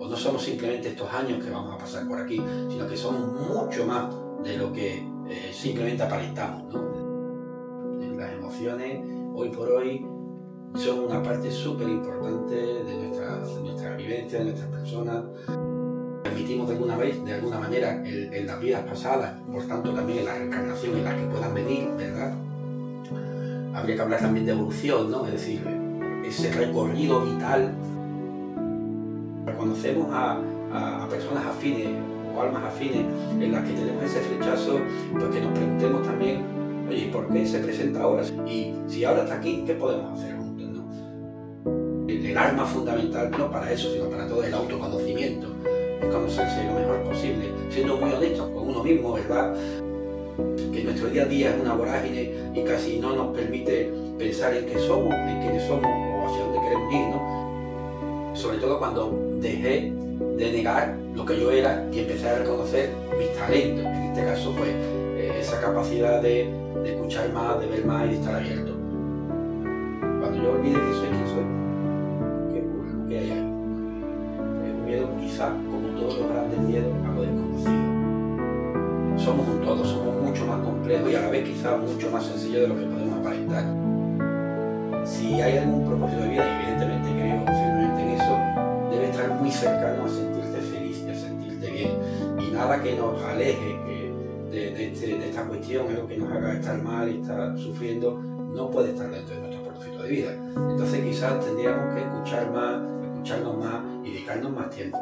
o no somos simplemente estos años que vamos a pasar por aquí, sino que somos mucho más de lo que eh, simplemente aparentamos. Las emociones, hoy por hoy, son una parte súper importante de nuestra, de nuestra vivencia, de nuestras personas. Permitimos de alguna vez, de alguna manera, en, las vidas pasadas, por tanto también en la reencarnación en las que puedan venir, ¿verdad? Habría que hablar también de evolución, ¿no? Es decir, ese recorrido vital. Conocemos a, personas afines o almas afines en las que tenemos ese flechazo, pues que nos preguntemos también, oye, ¿por qué se presenta ahora? Y si ahora está aquí, ¿qué podemos hacer? el arma fundamental, no para eso, sino para todo el autoconocimiento, es conocerse lo mejor posible, siendo muy honestos con uno mismo, ¿verdad? Que nuestro día a día es una vorágine y casi no nos permite pensar en qué somos, en quiénes somos o hacia dónde queremos ir, ¿no? Sobre todo cuando dejé de negar lo que yo era y empecé a reconocer mis talentos, en este caso, pues eh, esa capacidad de, escuchar más, de ver más y de estar abierto. Cuando yo olvide que soy quien soy, que hay ahí. Un miedo quizá, como todos los grandes miedos, a lo desconocido. Somos un todo, somos mucho más complejos y a la vez quizá mucho más sencillo de lo que podemos aparentar. Si hay algún propósito de vida, evidentemente que nos aleje de, este, de esta cuestión, algo que nos haga estar mal y estar sufriendo, no puede estar dentro de nuestro propósito de vida. Entonces quizás tendríamos que escuchar más, escucharnos más y dedicarnos más tiempo.